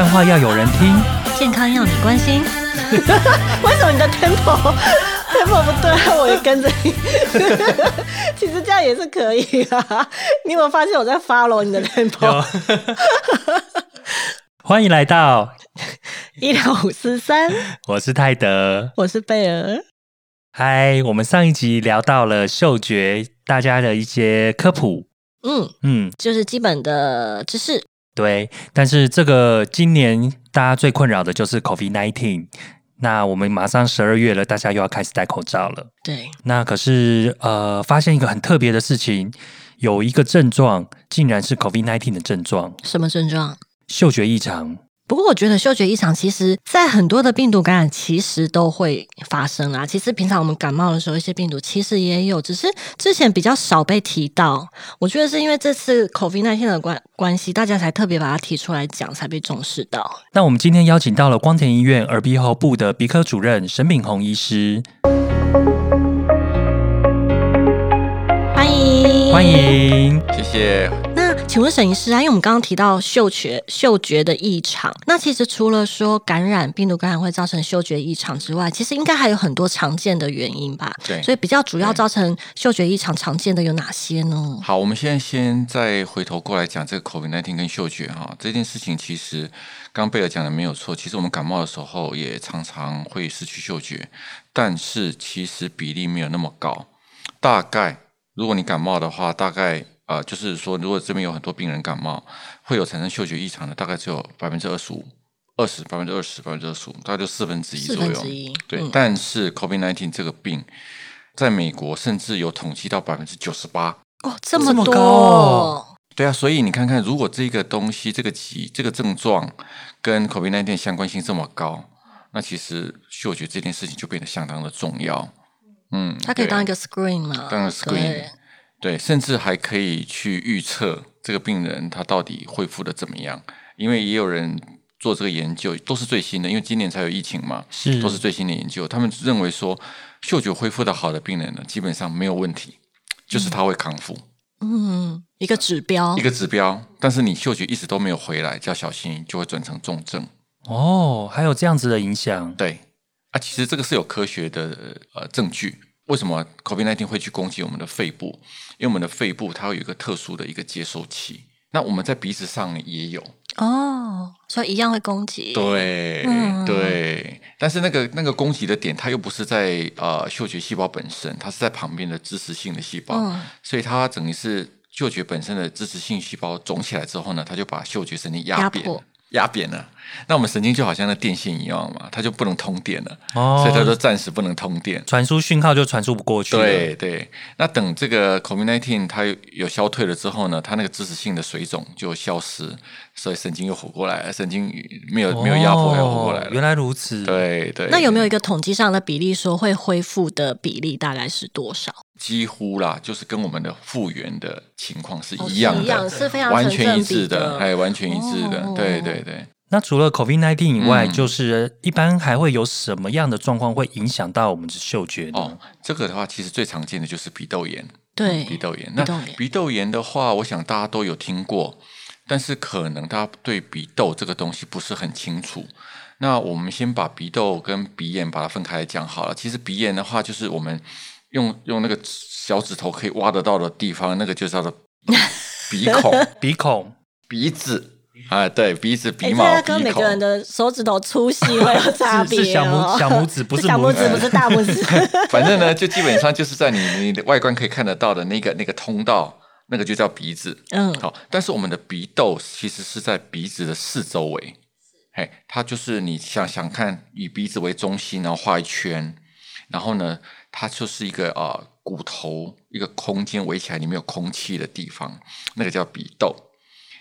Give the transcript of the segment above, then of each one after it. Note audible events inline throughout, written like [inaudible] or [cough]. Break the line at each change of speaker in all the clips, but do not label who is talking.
干话要有人听，
健康要你关心。[laughs]
为什么你的 tempo tempo 不对，我也跟着你？其实这样也是可以啊。[laughs] 你有没有发现我在 follow 你的 tempo？[laughs]
欢迎来到
医疗五四三，
我是泰德，
我是贝尔。
嗨，我们上一集聊到了嗅觉，大家的一些科普。
嗯，
嗯，
就是基本的知识。
对。但是这个今年大家最困扰的就是 COVID nineteen。那我们马上十二月了，大家又要开始戴口罩了。
对，
那可是呃，发现一个很特别的事情，有一个症状竟然是 COVID nineteen 的症状，
什么症状？
嗅觉异常。
不过我觉得嗅觉异常，其实在很多的病毒感染其实都会发生啦。其实平常我们感冒的时候，一些病毒其实也有，只是之前比较少被提到。我觉得是因为这次 COVID 1 9的关关系，大家才特别把它提出来讲，才被重视到。
那我们今天邀请到了光田医院耳鼻喉部的鼻科主任沈炳宏医师，
欢迎，
欢。迎。
谢谢。
那请问沈医师啊，因为我们刚刚提到嗅觉嗅觉的异常，那其实除了说感染病毒感染会造成嗅觉异常之外，其实应该还有很多常见的原因吧？
对
所以比较主要造成嗅觉异常常见的有哪些呢？
好，我们现在先再回头过来讲这个 COVID 1 9跟嗅觉哈这件事情，其实刚刚贝尔讲的没有错。其实我们感冒的时候也常常会失去嗅觉，但是其实比例没有那么高。大概如果你感冒的话，大概呃就是说，如果这边有很多病人感冒，会有产生嗅觉异常的，大概只有百分之二十五、二十、百分之二十、百分之二十五，大概就四分之一左右。对，
嗯
但是 COVID 1 9这个病，在美国甚至有统计到百分之九十八。
哦，这么多
对啊，所以你看看，如果这个东西、这个疾、这个症状跟 COVID 1 9相关性这么高，那其实嗅觉这件事情就变得相当的重要。嗯，
它可以当一个 screen 嘛？
当个 screen
对
对，甚至还可以去预测这个病人他到底恢复的怎么样，因为也有人做这个研究，都是最新的，因为今年才有疫情嘛，
是
都是最新的研究。他们认为说，嗅觉恢复的好的病人呢，基本上没有问题，就是他会康复，
嗯，一个指标
一。个指标。但是你嗅觉一直都没有回来，就要小心，就会转成重症。
哦，还有这样子的影响。
对啊，其实这个是有科学的呃证据。为什么 COVID 1 9会去攻击我们的肺部？因为我们的肺部它会有一个特殊的一个接收器。那我们在鼻子上也有，
哦，所以一样会攻击。
对、
嗯。
对，但是那个那个攻击的点，它又不是在呃嗅觉细胞本身，它是在旁边的支持性的细胞，
嗯。
所以它等于是嗅觉本身的支持性细胞肿起来之后呢，它就把嗅觉神经压扁，
压
扁了。那我们神经就好像那电线一样嘛，它就不能通电了，
哦
所以它就暂时不能通电。
传输讯号就传输不过去了。
对对，那等这个 COVID 1 9它有有消退了之后呢，它那个支持性的水肿就消失，所以神经又活过来了，神经没有没有压迫，又活过来了。
哦原来如此。，
对对，
那有没有一个统计上的比例，说会恢复的比例大概是多少？
几乎啦，就是跟我们的复原的情况是
哦
一样的，
是一样是非常
完全一致
的
哎，完全一致的，
哦
对对对。
那除了 COVID nineteen 以外，
嗯
就是一般还会有什么样的状况会影响到我们的嗅觉呢？
哦，这个的话，其实最常见的就是鼻窦炎。
对，
鼻窦炎。那
鼻窦炎
鼻窦炎的话，我想大家都有听过，但是可能大家对鼻窦这个东西不是很清楚。那我们先把鼻窦跟鼻炎把它分开来讲好了。其实鼻炎的话，就是我们用用那个小指头可以挖得到的地方，那个就叫做鼻孔、[laughs]
鼻孔
鼻子。哎，对，鼻子、
哎
鼻毛、
这跟每个人的手指头粗细会有差 [laughs] 别
是是小
哦
拇小拇指，不是
小拇指，不是 [laughs] 大拇指。
反正呢，就基本上就是在你你的外观可以看得到的那个那个通道，那个就叫鼻子。
嗯，
好，但是我们的鼻窦其实是在鼻子的四周围，嘿，它就是你想想看，以鼻子为中心，然后画一圈，然后呢，它就是一个呃骨头一个空间围起来，里面有空气的地方，那个叫鼻窦。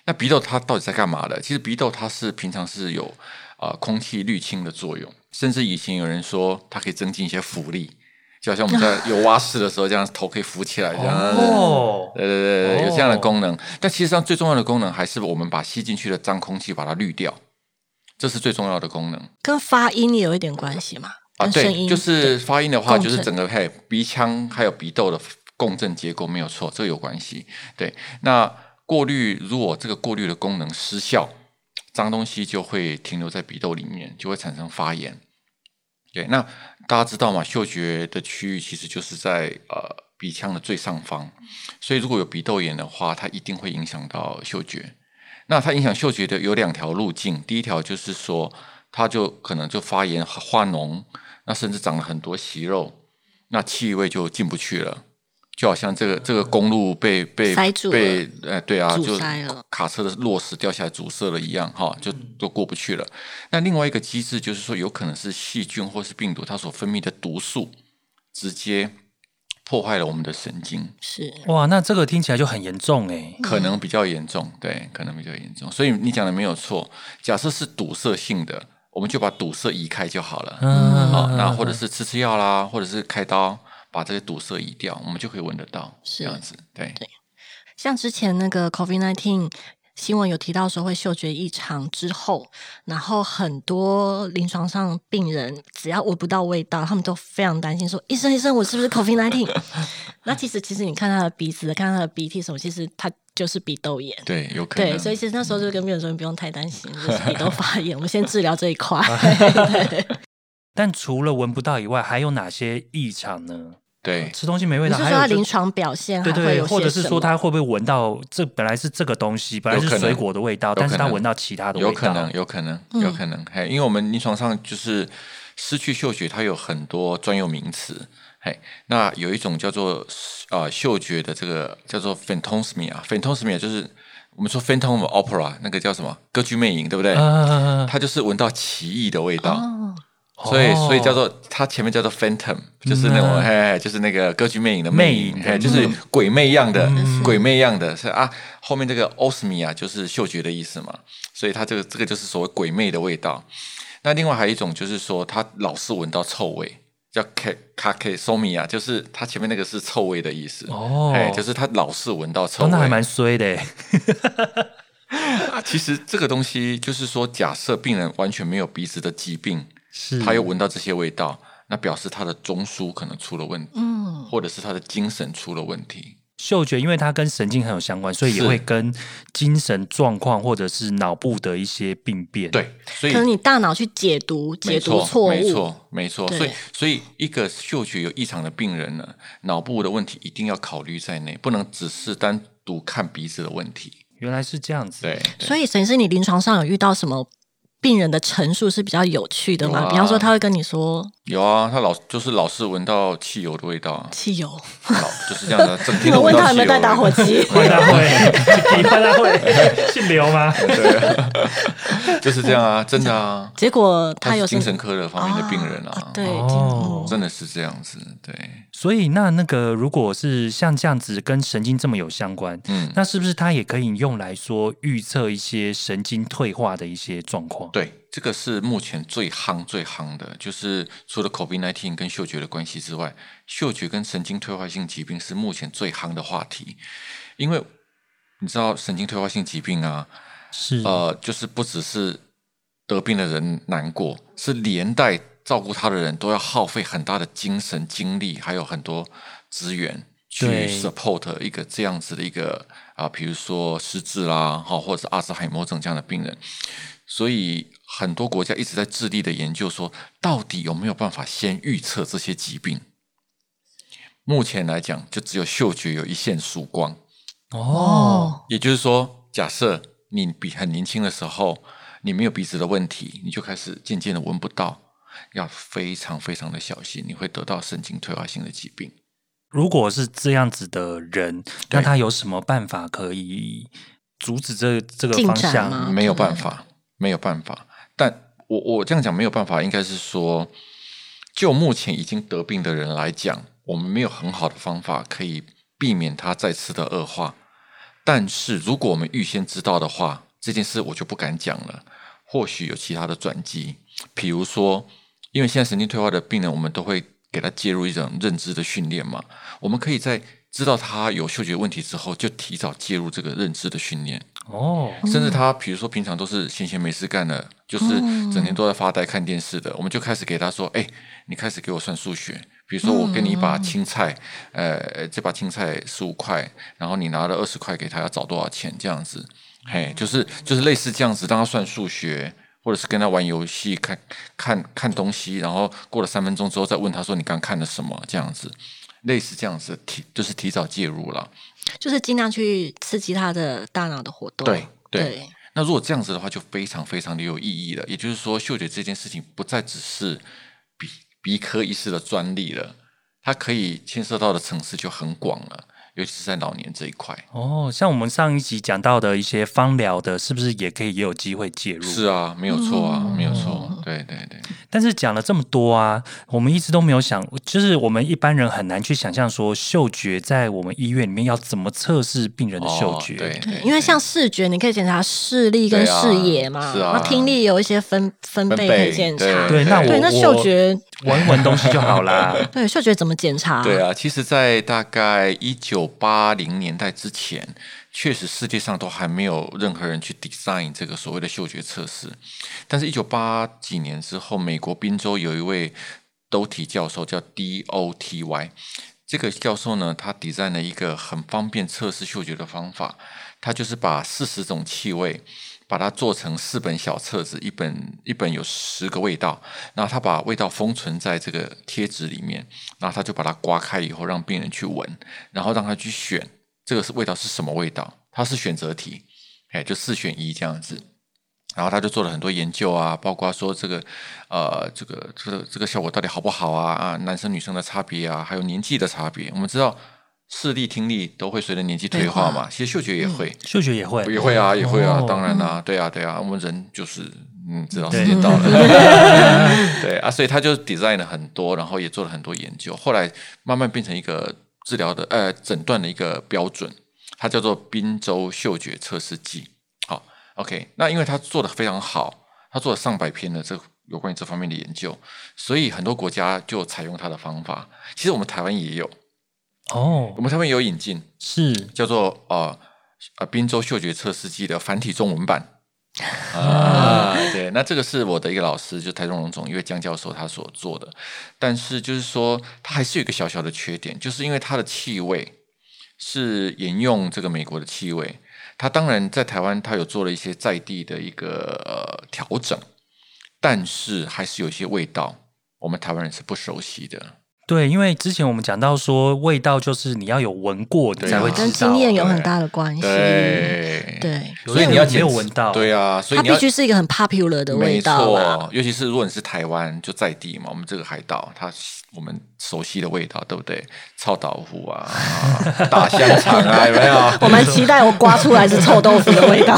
那鼻窦它到底在干嘛的？其实鼻窦它是平常是有呃空气滤清的作用，甚至以前有人说它可以增进一些浮力，就好像我们在 [laughs] 有蛙式的时候，这样头可以浮起来这样。
哦，
对对对对，有这样的
哦
功能。但其实上最重要的功能还是我们把吸进去的脏空气把它滤掉，这是最重要的功能
跟发音也有一点关系嘛，
啊。对，就是发音的话，就是整个嘿鼻腔还有鼻窦的共振结构没有错，这个有关系。对，那过滤如果这个过滤的功能失效。脏东西就会停留在鼻窦里面，就会产生发炎。对，那大家知道吗？嗅觉的区域其实就是在呃鼻腔的最上方，所以如果有鼻窦炎的话，它一定会影响到嗅觉。那它影响嗅觉的有两条路径，第一条就是说，它就可能就发炎化脓，那甚至长了很多息肉，那气味就进不去了。就好像这个这个公路被被
塞住
被呃对啊，就
塞了
卡车的落石掉下来阻塞了一样哈，就都过不去了。那另外一个机制就是说，有可能是细菌或是病毒它所分泌的毒素直接破坏了我们的神经，
是
哇，那这个听起来就很严重哎。
可能比较严重，对，可能比较严重。所以你讲的没有错，假设是堵塞性的，我们就把堵塞移开就好了。
嗯
好，那或者是吃吃药啦，或者是开刀把这些堵塞移掉，我们就可以闻得到，
是
这样子。对，
像之前那个 COVID nineteen 新闻有提到说会嗅觉异常之后，然后很多临床上病人只要闻不到味道，他们都非常担心说：“医生，医生，我是不是 COVID nineteen？” [laughs] 那其实，其实你看他的鼻子，看他的鼻涕什么，其实他就是鼻窦炎。
对，有可能。
对，所以其实那时候就跟病人说：“你不用太担心，[laughs] 就是鼻窦发炎，我们先治疗这一块。[laughs]
但除了闻不到以外，还有哪些异常呢？
对
吃东西没味道，还
是说他临床表现还
对对，或者是说他会不会闻到这本来是这个东西，本来是水果的味道，但是他闻到其他的味道，
有可能，有可能，
嗯
有可能。嘿，因为我们临床上就是失去嗅觉，它有很多专有名词。嘿，那有一种叫做呃嗅觉的这个叫做 phantasmia，phantasmia 就是我们说 phantom opera 那个叫什么歌剧魅影，对不对？
嗯，
它就是闻到奇异的味道。
哦，
所以，
哦
所以叫做它前面叫做 phantom，就是那种
嗯。
嘿，嘿就是那个歌剧魅影的
魅
影，就是鬼魅样的，
嗯。
鬼魅样的。是啊。后面这个 osmia 就是嗅觉的意思嘛，所以它这个这个就是所谓鬼魅的味道。那另外还有一种就是说，他老是闻到臭味，叫 k k k s o m i a 就是它前面那个是臭味的意思。
哦。
哎，就是他老是闻到臭
哦，
味，
那还蛮衰的。[laughs]
其实这个东西就是说，假设病人完全没有鼻子的疾病，
是
他又闻到这些味道，那表示他的中枢可能出了问题，
嗯，
或者是他的精神出了问题。
嗅觉，因为它跟神经很有相关，所以也
是
会跟精神状况或者是脑部的一些病变。，
对，所以
可能你大脑去解读解读错误，
没错，没错。所以，所以一个嗅觉有异常的病人呢，脑部的问题一定要考虑在内，不能只是单独看鼻子的问题。
原来是这样子。
对，对
所以沈医师，你临床上有遇到什么病人的陈述是比较有趣的吗？
啊。
比方说，他会跟你说
有啊，他老就是老是闻到汽油的味道啊，
汽油，
老就是这样的，整
你们 [laughs] 问他有。没有带打火机？
换 [laughs] 大会，你换大会，[laughs] 姓刘吗？对。
就是这样啊，真的啊，
结果
他
有
精神科的方面的病人啊，
对，
哦。
真的是这样子，对，
所以那那个如果是像这样子跟神经这么有相关，
嗯，
那是不是它也可以用来说预测一些神经退化的一些状况？
对，这个是目前最夯最夯的，就是除了 COVID-19 跟嗅觉的关系之外，嗅觉跟神经退化性疾病是目前最夯的话题，因为你知道神经退化性疾病啊，
是。
呃，就是不只是得病的人难过，是连带照顾他的人都要耗费很大的精神精力，还有很多资源去 support 一个这样子的一个啊、比如说失智啦，哈，或者是阿兹海默症这样的病人。所以很多国家一直在致力的研究说，到底有没有办法先预测这些疾病？目前来讲，就只有嗅觉有一线曙光。
哦，
也就是说，假设你比很年轻的时候，你没有鼻子的问题，你就开始渐渐的闻不到，要非常非常的小心，你会得到神经退化性的疾病。
如果是这样子的人，那他有什么办法可以阻止这这个方向？
吗
没有办法，没有办法。但我我这样讲没有办法，应该是说，就目前已经得病的人来讲，我们没有很好的方法可以避免他再次的恶化。但是如果我们预先知道的话，这件事我就不敢讲了。或许有其他的转机，比如说，因为现在神经退化的病人，我们都会给他介入一种认知的训练嘛，我们可以在知道他有嗅觉问题之后，就提早介入这个认知的训练。
哦，
甚至他比如说平常都是闲闲没事干的，就是整天都在发呆看电视的，我们就开始给他说：“哎、你开始给我算数学。比如说我给你一把青菜，呃，这把青菜十五块，然后你拿了二十块给他，要找多少钱？这样子。嘿，就是就是类似这样子，让他算数学，或者是跟他玩游戏，看看看东西，然后过了三分钟之后再问他说你刚看了什么，这样子，类似这样子提就是提早介入了。
就是尽量去刺激他的大脑的活动。
对对
对
那如果这样子的话，就非常非常的有意义了。也就是说，嗅觉这件事情不再只是鼻鼻科医师的专利了，它可以牵涉到的层次就很广了，尤其是在老年这一块。
哦，像我们上一集讲到的一些芳疗的，是不是也可以也有机会介入？
是啊，没有错啊，
嗯
没有错。对对对，
但是讲了这么多啊，我们一直都没有想，就是我们一般人很难去想象说，嗅觉在我们医院里面要怎么测试病人的嗅觉。
哦对
对，因为像视觉，你可以检查视力跟视野嘛，
是啊
那听力有一些分分贝可以检查。
对，那我
对，那嗅觉，
闻闻东西就好啦。[laughs]
对嗅觉怎么检查？
对啊，其实，在大概一九八零年代之前，确实世界上都还没有任何人去 design 这个所谓的嗅觉测试。但是，一九八几年之后，美国宾州有一位 Doty 教授，叫 D O T Y。这个教授呢，他 design 了一个很方便测试嗅觉的方法。他就是把四十种气味，把它做成四本小册子，一本一本有十个味道，然后他把味道封存在这个贴纸里面，然后他就把它刮开以后，让病人去闻，然后让他去选这个是味道是什么味道，它是选择题，哎，就四选一这样子。然后他就做了很多研究啊，包括说这个呃，这个这个这个效果到底好不好啊啊，男生女生的差别啊，还有年纪的差别。我们知道视力、听力都会随着年纪退化嘛，其实嗅觉也会。
嗅觉也会，
也会啊，也会啊，
哦
当然啦、对啊，对啊，我们人就是嗯，知道
对
时间到了，[laughs] 对啊，所以他就 design 了很多，然后也做了很多研究，后来慢慢变成一个治疗的呃诊断的一个标准，它叫做宾州嗅觉测试剂。好，OK，那因为他做的非常好，他做了上百篇的这有关于这方面的研究，所以很多国家就采用他的方法。其实我们台湾也有，
哦
我，们上面有引进，
是
叫做呃呃滨州嗅觉测试剂的繁体中文版。[laughs] 啊，对，那这个是我的一个老师，就台中荣总因为江教授他所做的，但是就是说，它还是有一个小小的缺点，就是因为它的气味是沿用这个美国的气味，它当然在台湾它有做了一些在地的一个呃调整，但是还是有一些味道我们台湾人是不熟悉的。
对，因为之前我们讲到说，味道就是你要有闻过，你
对啊
才会知道。
跟经验有很大的关系。
对
对，
所以你要
没有
检
闻到，
对啊，所以
它必须是一个很 popular 的味道没。
错，尤其是如果你是台湾就在地嘛，我们这个海岛，它我们熟悉的味道，对不对？臭豆腐啊，啊 [laughs] 大香肠啊，有没有？
我们期待我刮出来是臭豆腐的味道。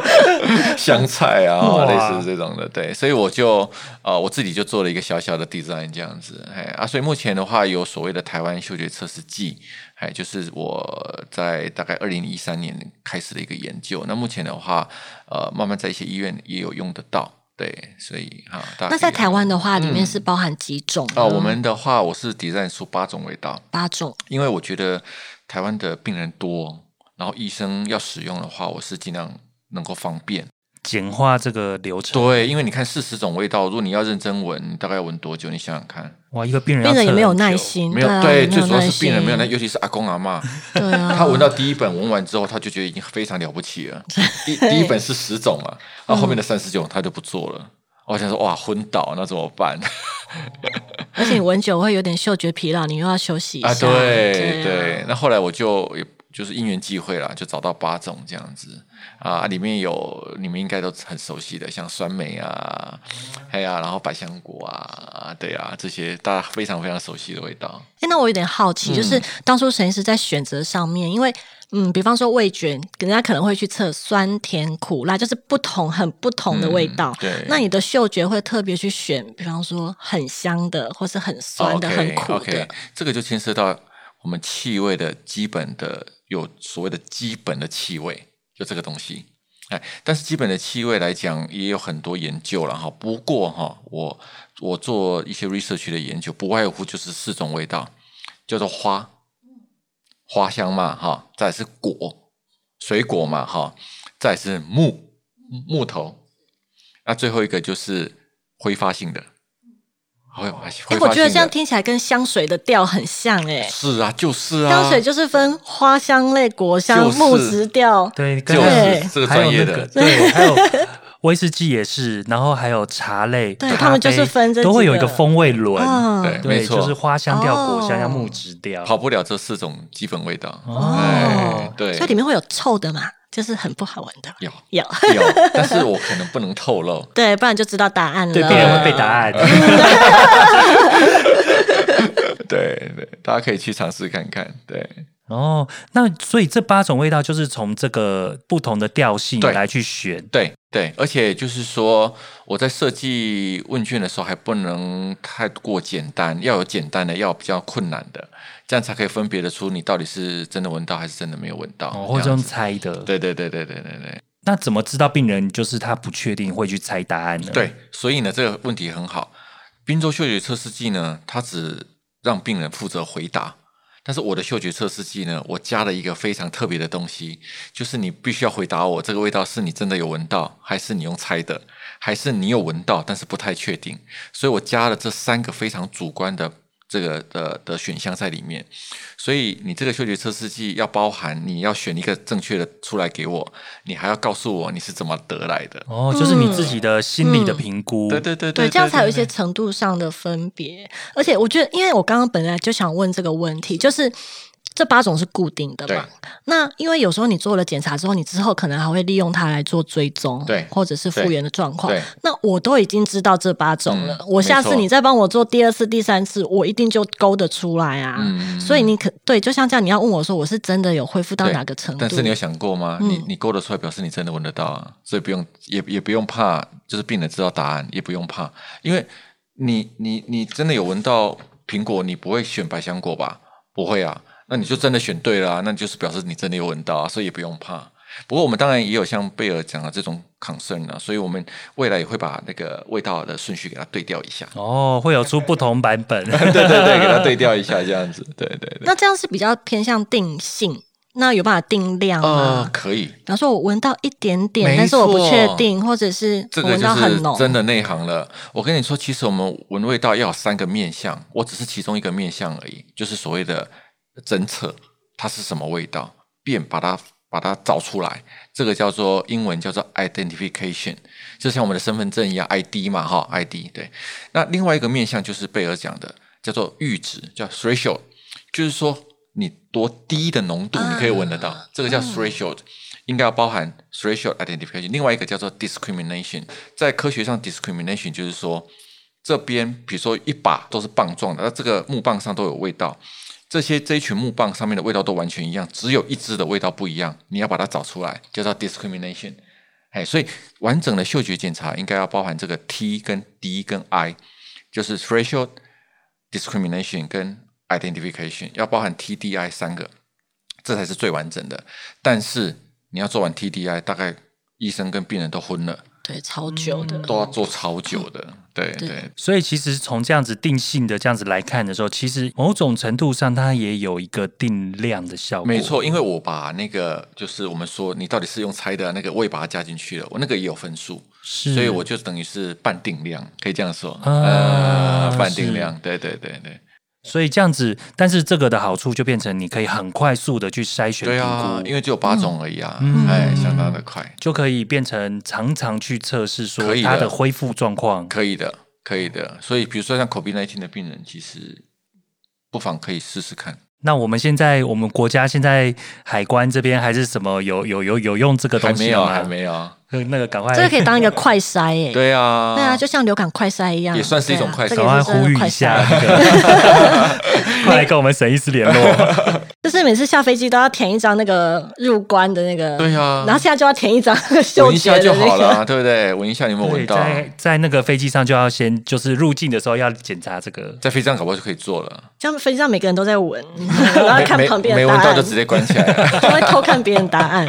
[laughs]
香菜啊，
哇
类似这种的，对，所以我就呃我自己就做了一个小小的 design 这样子，哎啊，所以目前的话有所谓的台湾嗅觉测试剂，哎，就是我在大概二零一三年开始的一个研究，那目前的话，呃，慢慢在一些医院也有用得到，对，所以哈，
那在台湾的话，里面是包含几种呢？
啊、我们的话，我是 design 出八种味道，
八种。
因为我觉得台湾的病人多，然后医生要使用的话，我是尽量能够方便。
简化这个流程。
对，因为你看四十种味道，如果你要认真闻，你大概要闻多久？你想想看，
哇，一个病人
病人也没有耐心，
没有
啊
对，最主要是病人没有耐，
心
尤其是阿公阿妈，
对啊，
他闻到第一本闻完之后，他就觉得已经非常了不起了。[laughs] 第第一本是十种嘛，然后后面的三十九他就不做了。我想说，哇，昏倒那怎么办？[laughs]
而且你闻久会有点嗅觉疲劳，你又要休息一下。
啊，对
对
那后来我就也就是因缘际会啦，就找到八种这样子啊，里面有你们应该都很熟悉的，像酸梅啊，哎呀、然后百香果啊，对啊，这些大家非常非常熟悉的味道。
哎，那我有点好奇，就是
嗯
当初陈医师在选择上面，因为嗯，比方说味觉，人家可能会去测酸、甜、苦、辣，就是不同很不同的味道。
嗯对
那你的嗅觉会特别去选，比方说很香的，或是很酸的、很苦的。
这个就牵涉到我们气味的基本的有所谓的基本的气味，就这个东西。哎，但是基本的气味来讲，也有很多研究了哈。不过哈，我我做一些 research 的研究，不外乎就是四种味道，叫做花，花香嘛哈，再是果，水果嘛哈，再是木木头，那最后一个就是挥发性的。
哎，我觉得这样听起来跟香水的调很像哎、
是啊，就是啊，
香水就是分花香类、果香、
就是
木质调。
对，跟
就是这个专业的。
那个，对，[laughs] 还有威士忌也是，然后还有茶类，咖
对他们就是
啡
分这
都会有一个风味轮，
嗯。
对，
对，
没错，
就是花香调、果香
哦、
木质调。
跑不了这四种基本味道。
哦。
哎，对，
所以里面会有臭的嘛，就是很不好玩的。
有
有，
有，但是我可能不能透露。[laughs]
对，不然就知道答案了。
对，别人会背答案。
对对，大家可以去尝试看看。对
哦，那所以这八种味道就是从这个不同的调性
对
来去选。
对对，而且就是说，我在设计问卷的时候还不能太过简单，要有简单的，要有比较困难的，这样才可以分别得出你到底是真的闻到还是真的没有闻到，
哦，或者用
这样
猜的。
对对对对对对对。
那怎么知道病人就是他不确定会去猜答案呢？，
对，所以呢，这个问题很好。滨州嗅觉测试剂呢，它只让病人负责回答，但是我的嗅觉测试剂呢，我加了一个非常特别的东西，就是你必须要回答我这个味道是你真的有闻到，还是你用猜的，还是你有闻到但是不太确定。所以我加了这三个非常主观的这个的的选项在里面。所以你这个嗅觉测试剂要包含你要选一个正确的出来给我，你还要告诉我你是怎么得来的。
哦，就是你自己的心理的评估。
对对对
对，这样才有一些程度上的分别。而且我觉得，因为我刚刚本来就想问这个问题，就是这八种是固定的嘛？那因为有时候你做了检查之后，你之后可能还会利用它来做追踪，
对
或者是复原的状况。那我都已经知道这八种了，
嗯
我下次你再帮我做第二次、第三次，我一定就勾得出来啊。
嗯
所以你可对，就像这样，你要问我说我是真的有恢复到哪个程度？
但是你有想过吗？
嗯
你你勾得出来，表示你真的闻得到啊，所以不用也也不用怕，就是病人知道答案，也不用怕，因为你你你真的有闻到苹果，你不会选百香果吧？不会啊，那你就真的选对了、啊，那就是表示你真的有闻到啊，所以也不用怕。不过我们当然也有像贝尔讲的这种 concern 啊，所以我们未来也会把那个味道的顺序给它对调一下。
哦，会有出不同版本。[laughs]
对对对，给它对调一下，这样子。对对对。
那这样是比较偏向定性，那有办法定量吗？
呃，可以，
比方说，我闻到一点点，但是我不确定，或者是我闻
这个就是
到很浓，
真的内行了。我跟你说，其实我们闻味道要有三个面相，我只是其中一个面相而已，就是所谓的侦测它是什么味道，便把它把它找出来。这个叫做英文叫做 identification，就像我们的身份证一样，ID 嘛，哈，ID 对。那另外一个面向就是贝尔讲的，叫做阈值，叫 threshold，就是说你多低的浓度你可以闻得到，这个叫 threshold。应该要包含 threshold identification，另外一个叫做 discrimination。在科学上，discrimination 就是说，这边比如说一把都是棒状的，那这个木棒上都有味道，这些这一群木棒上面的味道都完全一样，只有一支的味道不一样，你要把它找出来，叫做 discrimination。哎，所以完整的嗅觉检查应该要包含这个 T 跟 D 跟 I，就是 threshold discrimination 跟 identification，要包含 TDI 三个，这才是最完整的。但是你要做完 TDI，大概医生跟病人都昏了，
对，超久的。
都要做超久的。对
对
对
所以其实从这样子定性的这样子来看的时候，其实某种程度上它也有一个定量的效果。
没错，因为我把那个就是我们说你到底是用猜的那个，我也把它加进去了，我那个也有分数，
是，
所以我就等于是半定量，可以这样说，
啊
呃，半定量，对对对对，
所以这样子，但是这个的好处就变成你可以很快速的去筛选评
对啊，
估，
因为只有八种而已啊，
嗯
哎，相当的快，
就可以变成常常去测试说它的恢复状况。
可以的，可以的。所以比如说像 COVID 1 9的病人，其实不妨可以试试看。
那我们现在我们国家现在海关这边还是什么有有有有用这个
还没有，
东西了吗？
还没有。
呃那个赶快
这个可以当一个快筛耶。
对啊，
对啊，就像流感快筛一样，
也算是一种快筛
呼吁一下，那个，[laughs] 快来跟我们沈医师联络。
就是每次下飞机都要填一张那个入关的那个，
对啊
然后现在就要填一张那个嗅
闻一下
觉的那个，
就好了啊，[laughs] 对不对？闻一下你有没有
对，
闻到？
在在那个飞机上就要先就是入境的时候要检查这个。
在飞机上搞不好就可以做了，
这样飞机上每个人都在闻，[laughs] 然后看旁边的答案，
没闻到就直接关起来了。[laughs]
就会偷看别人答案。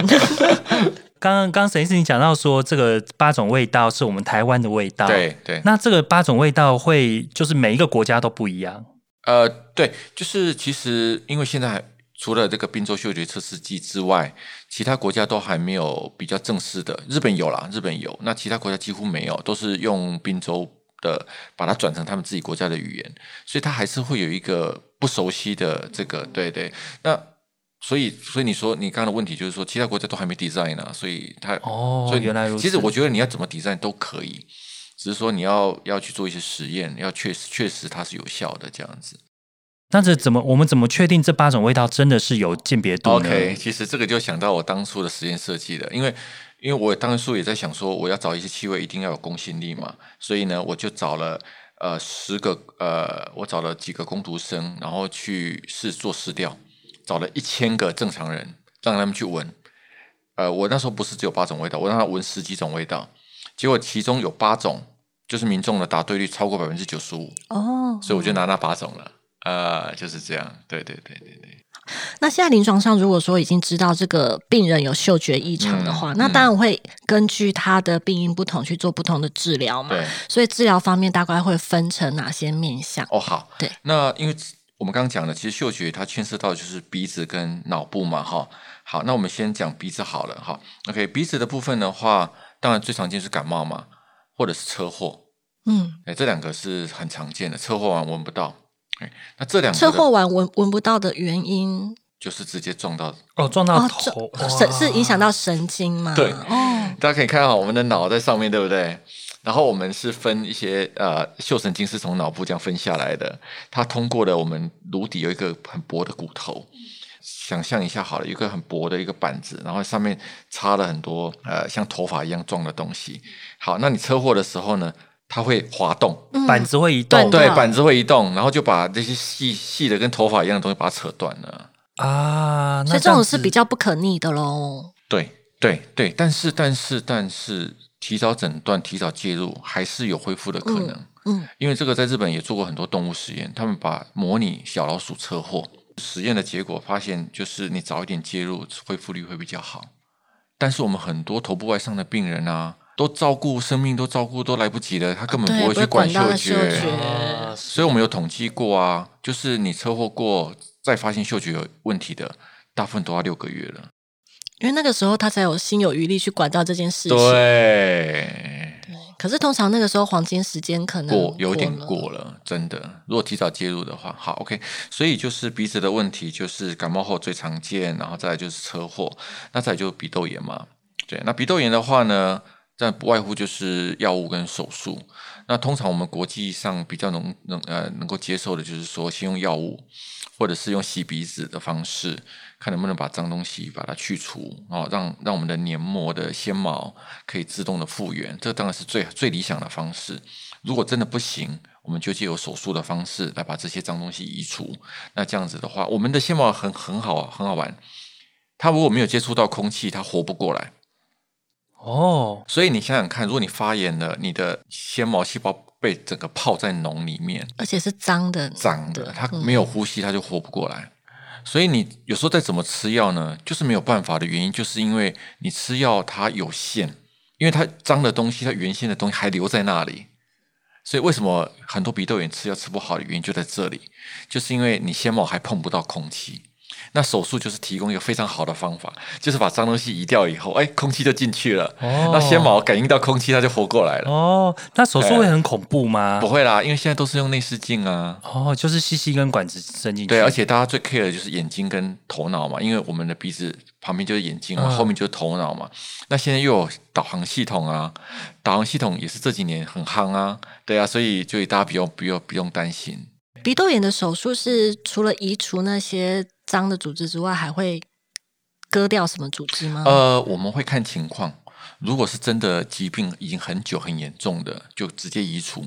[laughs]
刚刚刚沈医师你讲到说这个八种味道是我们台湾的味道，
对对，
那这个八种味道会就是每一个国家都不一样。
呃，对，就是其实因为现在除了这个宾州嗅觉测试剂之外，其他国家都还没有比较正式的。日本有啦，日本有，那其他国家几乎没有，都是用宾州的把它转成他们自己国家的语言，所以他还是会有一个不熟悉的这个，对对。那所以，所以你说你刚刚的问题就是说，其他国家都还没 design 呢，所以他
哦
所以
原来如此
其实我觉得你要怎么 design 都可以，只是说你要要去做一些实验，要确实确实它是有效的这样子。
那这怎么我们怎么确定这八种味道真的是有鉴别度呢
OK，其实这个就想到我当初的实验设计的，因为因为我当初也在想说，我要找一些气味一定要有公信力嘛，所以呢，我就找了呃十个呃，我找了几个工读生，然后去试做试调，找了一千个正常人，让他们去闻。呃，我那时候不是只有八种味道，我让他闻十几种味道，结果其中有八种就是民众的答对率超过百分之九十五，
哦，
所以我就拿那八种了。呃，就是这样，对对对对对。
那现在临床上，如果说已经知道这个病人有嗅觉异常的话，
嗯
那当然会根据他的病因不同去做不同的治疗嘛。
对
所以治疗方面大概会分成哪些面向？
哦，好，
对，
那因为我们刚刚讲的，其实嗅觉它牵涉到就是鼻子跟脑部嘛，哈。好，那我们先讲鼻子好了，哈。OK，鼻子的部分的话，当然最常见是感冒嘛，或者是车祸，
嗯，
哎，这两个是很常见的，车祸完闻不到。哎，那这两
车祸完闻闻不到的原因
就是直接撞到
哦，撞到
哦，
头，
神是影响到神经吗？
对
哦，
大家可以看到我们的脑在上面，对不对？然后我们是分一些呃嗅神经是从脑部这样分下来的，它通过了我们颅底有一个很薄的骨头，想象一下好了，有一个很薄的一个板子，然后上面插了很多呃像头发一样状的东西。好，那你车祸的时候呢，它会滑动，
嗯
板子会移
断
动
对，板子会移动，然后就把这些细细的跟头发一样的东西把它扯断了。
啊，那
所以这种是比较不可逆的喽。
对对对，但是但是但是，提早诊断、提早介入，还是有恢复的可能。
嗯，
因为这个在日本也做过很多动物实验，他们把模拟小老鼠车祸实验的结果发现，就是你早一点介入，恢复率会比较好。但是我们很多头部外伤的病人啊，都照顾生命都照顾都来不及了，他根本，不会去管
到
嗅
嗅
觉。
啊
所以我们有统计过啊，就是你车祸过再发现嗅觉有问题的，大部分都要六个月了。
因为那个时候他才有心有余力去管到这件事情。
对，
可是通常那个时候黄金时间可能
过有点
了
过了，真的。如果提早介入的话，好，OK。所以就是鼻子的问题，就是感冒后最常见，然后再来就是车祸，那再来就是鼻窦炎嘛。对，那鼻窦炎的话呢，这不外乎就是药物跟手术。那通常我们国际上比较能能呃能够接受的，就是说先用药物，或者是用洗鼻子的方式，看能不能把脏东西把它去除哦，让让我们的黏膜的纤毛可以自动的复原，这当然是最最理想的方式。如果真的不行，我们就借由手术的方式来把这些脏东西移除。那这样子的话，我们的纤毛很很好很好玩，它如果没有接触到空气，它活不过来。
哦，
所以你想想看，如果你发炎了，你的纤毛细胞被整个泡在脓里面，
而且是脏的，
脏的，它
嗯
没有呼吸，它就活不过来。所以你有时候再怎么吃药呢，就是没有办法的原因，就是因为你吃药它有限，因为它脏的东西，它原先的东西还留在那里。所以为什么很多鼻窦炎吃药吃不好的原因就在这里，就是因为你纤毛还碰不到空气。那手术就是提供一个非常好的方法，就是把脏东西移掉以后，哎，空气就进去了，
哦
那纤毛感应到空气，它就活过来了。
哦，那手术会很恐怖吗
不？会啦，因为现在都是用内视镜啊。
哦，就是吸吸根管子伸进去，
对，而且大家最 care 的就是眼睛跟头脑嘛，因为我们的鼻子旁边就是眼睛嘛，
嗯
后面就是头脑嘛。那现在又有导航系统啊，导航系统也是这几年很夯啊，对啊，所以就大家不用不用不用担心。
鼻窦炎的手术是除了移除那些脏的组织之外，还会割掉什么组织吗？
呃，我们会看情况，如果是真的疾病已经很久很严重的，就直接移除；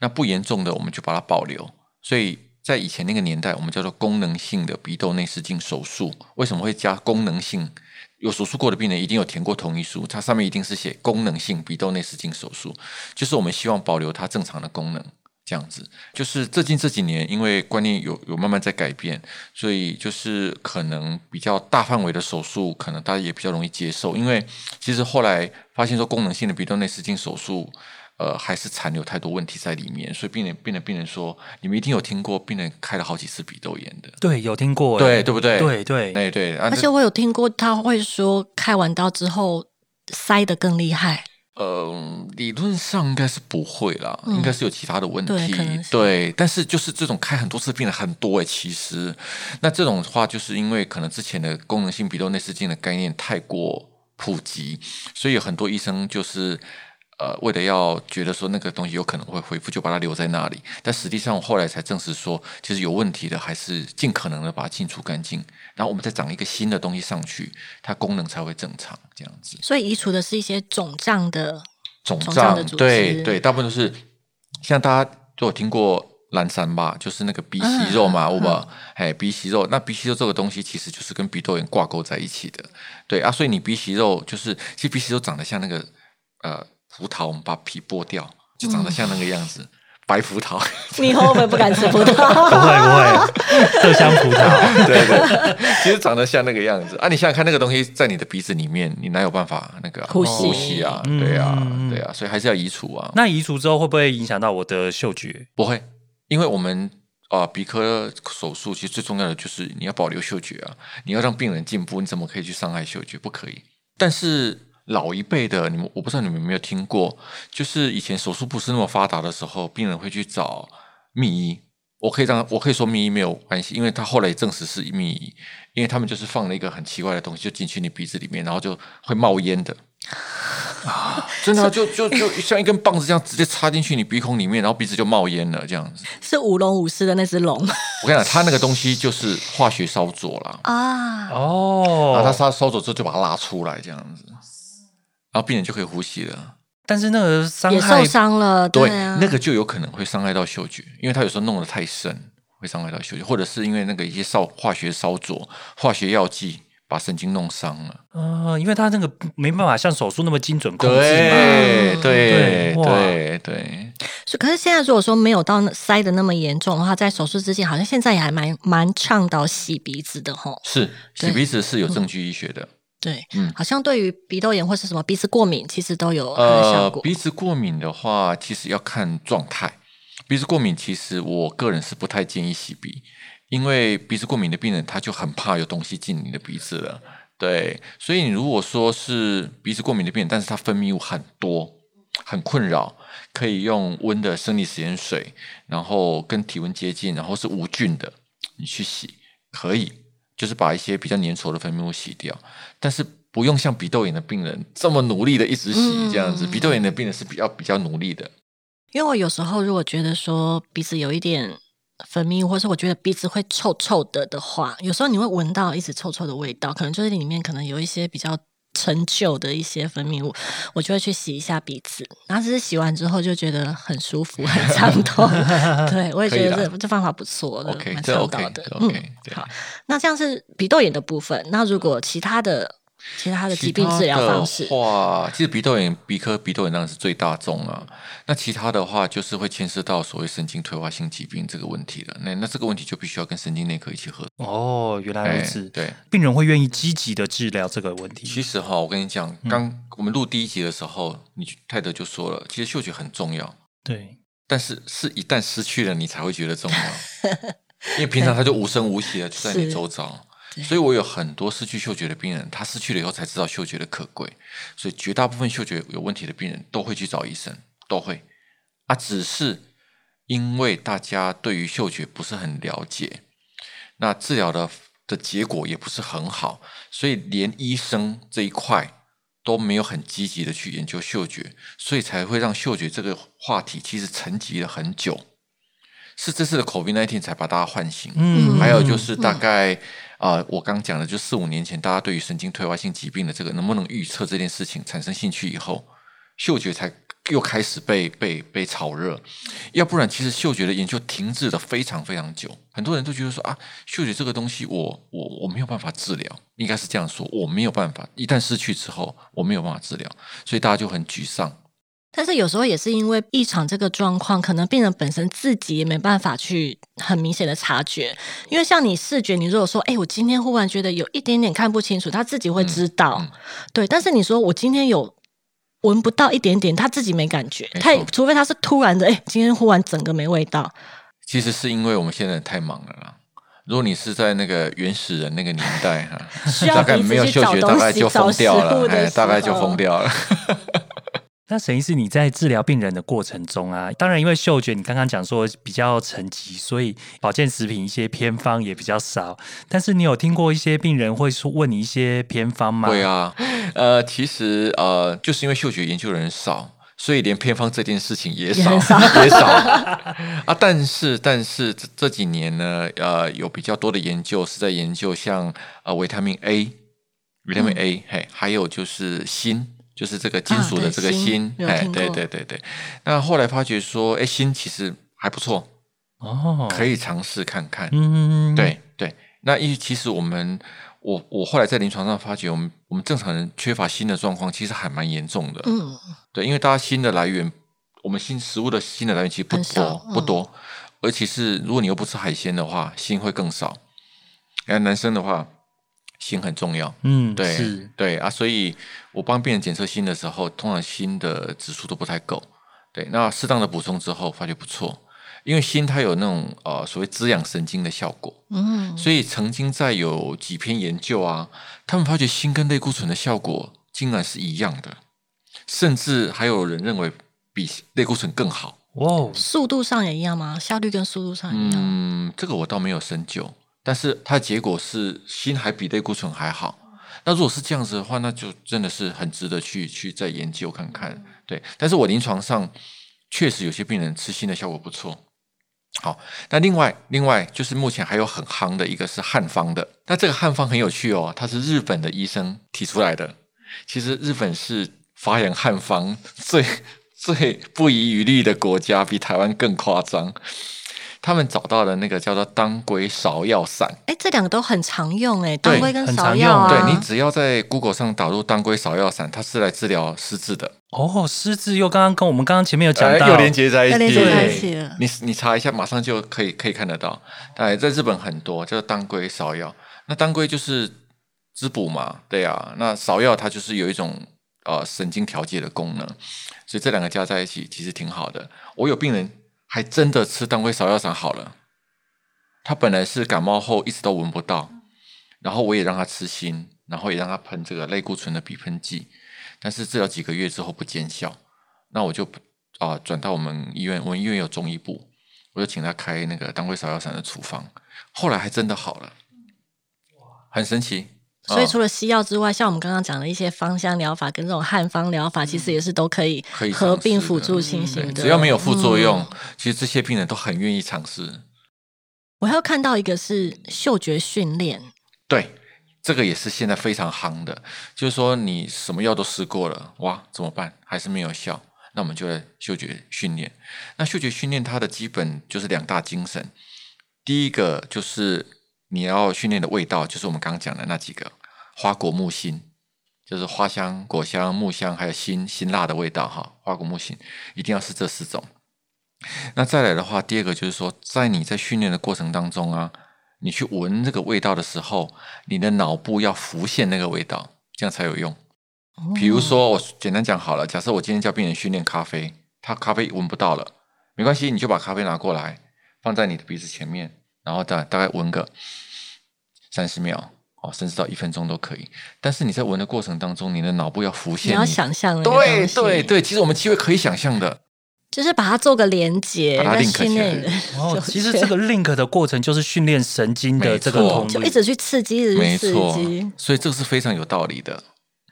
那不严重的，我们就把它保留。所以在以前那个年代，我们叫做功能性的鼻窦内视镜手术。为什么会加功能性？有手术过的病人一定有填过同意书，它上面一定是写功能性鼻窦内视镜手术，就是我们希望保留它正常的功能。这样子，就是最近这几年，因为观念有有慢慢在改变，所以就是可能比较大范围的手术，可能大家也比较容易接受。因为其实后来发现说，功能性的鼻窦内视镜手术，呃，还是残留太多问题在里面，所以病人病人病人说，你们一定有听过病人开了好几次鼻窦炎的，
对，有听过，
对对不对？
对对，
对对，啊
而且我有听过他会说，开完刀之后塞得更厉害。
呃，理论上应该是不会啦，应该是有其他的问题。
对
但是就是这种开很多次病的很多诶，其实那这种话，就是因为可能之前的功能性鼻窦内视镜的概念太过普及，所以有很多医生就是。呃，为了要觉得说那个东西有可能会恢复，就把它留在那里。但实际上，我后来才证实说，其实有问题的还是尽可能的把它清除干净，然后我们再长一个新的东西上去，它功能才会正常。这样子，
所以移除的是一些肿胀的
肿
肿胀
对对，大部分都是像大家都有听过蓝山吧，就是那个鼻息肉嘛，
嗯
我们哎鼻息肉，那鼻息肉这个东西其实就是跟鼻窦炎挂钩在一起的，对啊，所以你鼻息肉就是其实鼻息肉长得像那个呃葡萄，我们把皮剥掉，就长得像那个样子，白葡萄，
你以后会不会不敢吃葡萄
不
萄？
会 [laughs] 不会，麝香葡萄。[laughs]
对对，其实长得像那个样子啊！你想想看，那个东西在你的鼻子里面，你哪有办法那个啊
呼吸
呼吸啊？
嗯
对啊对啊，所以还是要移除啊。
那移除之后会不会影响到我的嗅觉？
不会，因为我们啊、呃鼻科手术其实最重要的就是你要保留嗅觉啊，你要让病人进步，你怎么可以去伤害嗅觉？不可以。但是老一辈的你们，我不知道你们有没有听过，就是以前手术不是那么发达的时候，病人会去找秘医。我可以让我可以说秘医没有关系，因为他后来也证实是秘医，因为他们就是放了一个很奇怪的东西，就进去你鼻子里面，然后就会冒烟的。啊，真的啊、就就就像一根棒子这样直接插进去你鼻孔里面，然后鼻子就冒烟了，这样子。
是舞龙舞狮的那只龙
我跟你讲，它那个东西就是化学烧灼啦，
啊！
哦，
然后它烧烧灼之后就把它拉出来，这样子，然后病人就可以呼吸了。
但是那个伤
也
害
受伤了，
对，
啊，
那个就有可能会伤害到嗅觉，因为它有时候弄得太深，会伤害到嗅觉，或者是因为那个一些烧化学烧灼、化学药剂把神经弄伤了。
呃，因为他那个没办法像手术那么精准控制嘛。
对
嗯
对
对哇
对对，
是可是现在如果说没有到那塞的那么严重的话，在手术之前，好像现在也还蛮蛮倡导洗鼻子的吼。
是洗
对
鼻子是有证据医学的。
对，
嗯
好像对于鼻窦炎或是什么鼻子过敏，其实都有效
呃，
果。
鼻子过敏的话，其实要看状态。鼻子过敏，其实我个人是不太建议洗鼻，因为鼻子过敏的病人他就很怕有东西进你的鼻子了。对，所以你如果说是鼻子过敏的病人，但是他分泌物很多，很困扰，可以用温的生理食盐水，然后跟体温接近，然后是无菌的，你去洗可以，就是把一些比较粘稠的分泌物洗掉，但是不用像鼻窦炎的病人这么努力的一直洗
嗯
这样子。鼻窦炎的病人是比较比较努力的，
因为我有时候如果觉得说鼻子有一点分泌物，或是我觉得鼻子会臭臭的的话，有时候你会闻到一直臭臭的味道，可能就是里面可能有一些比较陈旧的一些分泌物，我就会去洗一下鼻子，然后只是洗完之后就觉得很舒服、很畅通。[laughs] 对，我也觉得这这方法不错蛮
这
倡
OK，
导的。
这 OK，对
好，那这样是鼻窦炎的部分。那如果其他的其他的疾病治疗方式
其实鼻窦炎、鼻科鼻窦炎当然是最大众啊。那其他的话，就是会牵涉到所谓神经退化性疾病这个问题了。那那这个问题就必须要跟神经内科一起合作。
哦，原来如
哎
此。
对，
病人会愿意积极的治疗这个问题。
其实哈，我跟你讲，刚我们录第一集的时候，你泰德就说了，其实嗅觉很重要，
对，
但是是一旦失去了，你才会觉得重要。[laughs] 因为平常它就无声无息的就在你周遭，
对
所以我有很多失去嗅觉的病人，他失去了以后才知道嗅觉的可贵。所以绝大部分嗅觉有问题的病人都会去找医生，都会。啊，只是因为大家对于嗅觉不是很了解，那治疗的的结果也不是很好，所以连医生这一块都没有很积极的去研究嗅觉，所以才会让嗅觉这个话题其实沉寂了很久。是这次的 COVID-19 才把大家唤醒，
嗯。
还有就是大概啊、我刚讲的，就四五年前，大家对于神经退化性疾病的这个能不能预测这件事情产生兴趣以后，嗅觉才又开始被被被炒热。要不然，其实嗅觉的研究停滞了非常非常久。很多人都觉得说啊，嗅觉这个东西我，我我没有办法治疗，应该是这样说，我没有办法，一旦失去之后，我没有办法治疗，所以大家就很沮丧。
但是有时候也是因为异常这个状况，可能病人本身自己也没办法去很明显的察觉。因为像你视觉，你如果说，哎，我今天忽然觉得有一点点看不清楚，他自己会知道，
嗯
对。但是你说我今天有闻不到一点点，他自己没感觉，他除非他是突然的，哎，今天忽然整个没味道，
其实是因为我们现在太忙了啦。如果你是在那个原始人那个年代大概没有嗅觉，大概就疯掉了，哎，大概就疯掉了。
那沈医师，你在治疗病人的过程中啊，当然因为嗅觉，你刚刚讲说比较沉寂，所以保健食品一些偏方也比较少。但是你有听过一些病人会说问你一些偏方吗？
会啊，呃，其实呃，就是因为嗅觉研究的人少，所以连偏方这件事情也少
也少
也少 [laughs] 啊。但是但是这这几年呢，呃，有比较多的研究是在研究像呃维他命 A、维他命 A，、嘿，还有就是锌。就是这个金属的这个
锌
锌，哎，对对对对。那后来发觉说，哎，锌其实还不错，
哦，
可以尝试看看。
嗯，
对对，那因为其实我们，我我后来在临床上发觉，我们我们正常人缺乏锌的状况，其实还蛮严重的。
嗯，
对，因为大家锌的来源，我们锌食物的锌的来源其实不多不
嗯
多，而且是如果你又不吃海鲜的话，锌会更少。哎男生的话，锌很重要。
嗯，
对
是，
对啊，所以我帮病人检测锌的时候，通常锌的指数都不太够。对，那适当的补充之后，发觉不错，因为锌它有那种呃所谓滋养神经的效果。
嗯，
所以曾经在有几篇研究啊，他们发觉锌跟类固醇的效果竟然是一样的，甚至还有人认为比类固醇更好。
哇哦，
速度上也一样吗？效率跟速度上一样？
嗯，这个我倒没有深究，但是它的结果是锌还比类固醇还好。那如果是这样子的话，那就真的是很值得去去再研究看看。对，但是我临床上确实有些病人吃锌的效果不错。好，那另外另外就是目前还有很夯的一个是汉方的，那这个汉方很有趣哦，它是日本的医生提出来的。其实日本是发扬汉方最最不遗余力的国家，比台湾更夸张。他们找到的那个叫做当归芍药散，
哎，这两个都很常用哎，
对
当归跟芍药啊，
对你只要在 Google 上打入当归芍药散，它是来治疗失智的，
哦，失智又刚刚跟我们刚刚前面有讲
又连接在一起，
连接在一
对
起了。
你你查一下，马上就可以可以看得到。哎，在日本很多叫做当归芍药，那当归就是滋补嘛，对啊。那芍药它就是有一种呃神经调节的功能，所以这两个加在一起其实挺好的。我有病人还真的吃当归芍药散好了，他本来是感冒后一直都闻不到，然后我也让他吃锌，然后也让他喷这个类固醇的鼻喷剂，但是治疗几个月之后不见效，那我就啊、转到我们医院，我们医院有中医部，我就请他开那个当归芍药散的处方，后来还真的好了，很神奇。啊
所以除了西药之外，像我们刚刚讲的一些芳香疗法跟这种汉方疗法，其实也是都可以合并辅助进行
对，
的。
只要没有副作用，
嗯
其实这些病人都很愿意尝试。
我还有看到一个是嗅觉训练，
对，这个也是现在非常夯的，就是说你什么药都试过了，哇，怎么办？还是没有效？那我们就来嗅觉训练。那嗅觉训练它的基本就是两大精神，第一个就是你要训练的味道，就是我们刚刚讲的那几个花果木辛，就是花香、果香、木香，还有辛辛辣的味道哈。花果木辛一定要是这四种。那再来的话，第二个就是说，在你在训练的过程当中啊，你去闻这个味道的时候，你的脑部要浮现那个味道，这样才有用。比如说，我简单讲好了，假设我今天叫病人训练咖啡，他咖啡闻不到了，没关系，你就把咖啡拿过来，放在你的鼻子前面，然后大大概闻个三十秒哦，甚至到一分钟都可以。但是你在闻的过程当中，你的脑部要浮现你
要想象那个
对对，对，其实我们机会可以想象的，
就是把它做个连接，
把它
在
link 起来
哦，其实这个 link 的过程就是训练神经的这个通力，
就一直去刺激，一直去刺
没错
激。，
所以这个是非常有道理的。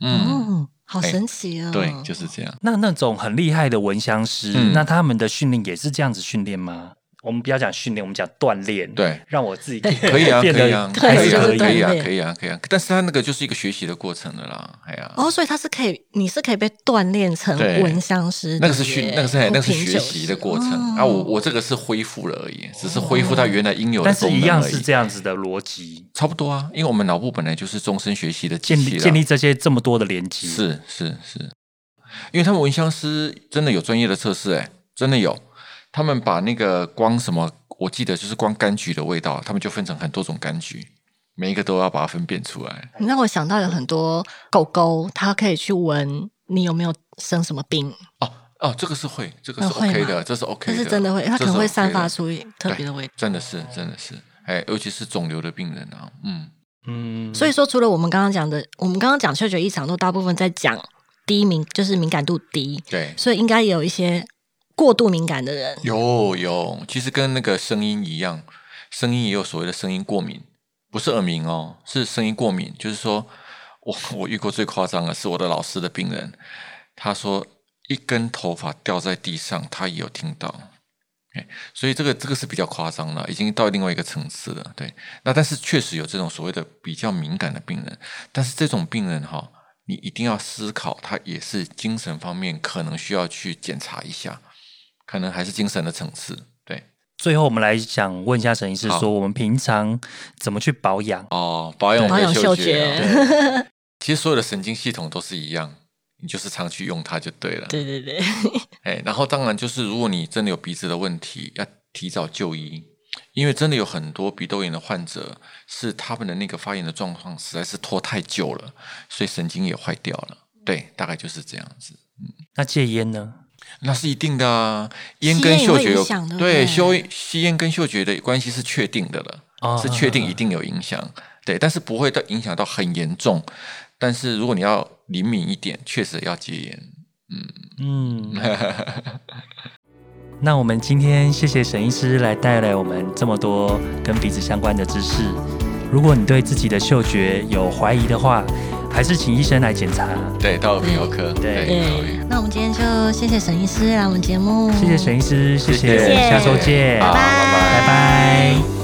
嗯，
嗯，好神奇哦！
对，就是这样。
那那种很厉害的闻香师，
嗯
那他们的训练也是这样子训练吗？我们不要讲训练，我们讲锻炼。
对，
让我自己
可以啊，可以啊，
可以
啊，可以啊可以啊，可以啊。但是它那个就是一个学习的过程的啦，哎呀，
哦，所以它是可以，你是可以被锻炼成
对
闻香师，
那个是训，那个是那个是学习的过程
哦
啊。我我这个是恢复了而已，只是恢复它原来应有的
但是一样
功能而已
是这样子的逻辑，
差不多啊，因为我们脑部本来就是终身学习的
建立建立这些这么多的连接。
是是是，因为他们闻香师真的有专业的测试，哎，真的有。他们把那个光什么，我记得就是光柑橘的味道，他们就分成很多种柑橘，每一个都要把它分辨出来。
你让我想到有很多狗狗，它可以去闻你有没有生什么病，
哦哦，这个是会，这个是 OK 的，这是 OK
但
的，
是真的会，它可能会散发出特别的味道。
真的是真的是，哎，尤其是肿瘤的病人啊，嗯，
嗯，
所以说，除了我们刚刚讲的，我们刚刚讲嗅觉异常都，大部分在讲低敏，就是敏感度低，
对，
所以应该有一些过度敏感的人。
有有，其实跟那个声音一样，声音也有所谓的声音过敏，不是耳鸣哦，是声音过敏。就是说我 [laughs] 我遇过最夸张的是我的老师的病人，他说一根头发掉在地上，他也有听到。哎，所以这个这个是比较夸张了，已经到另外一个层次了。对，那但是确实有这种所谓的比较敏感的病人，但是这种病人哈，你一定要思考，他也是精神方面可能需要去检查一下，可能还是精神的层次。对，
最后我们来想问一下沈医师，
好
说我们平常怎么去保养？
哦，保养我
保养
们的嗅
嗅觉
啊 [laughs] 其实所有的神经系统都是一样，你就是常去用它就对了。
对对对，[laughs]
哎，然后当然就是，如果你真的有鼻子的问题，要提早就医，因为真的有很多鼻窦炎的患者是他们的那个发炎的状况实在是拖太久了，所以神经也坏掉了。对，大概就是这样子。
嗯那戒烟呢？
那是一定的啊，烟跟嗅觉有
响对不对
对吸吸烟跟嗅觉的关系是确定的了，
哦
是确定一定有影响，对，但是不会到影响到很严重。但是如果你要灵敏一点，确实要戒烟。
嗯嗯，[laughs] 那我们今天谢谢沈医师来带来我们这么多跟鼻子相关的知识。如果你对自己的嗅觉有怀疑的话，还是请医生来检查，
对，到泌尿科
对。
那我们今天就谢谢沈医师来我们节目，
谢谢沈医师，谢
谢，
下周见，
拜拜，拜拜。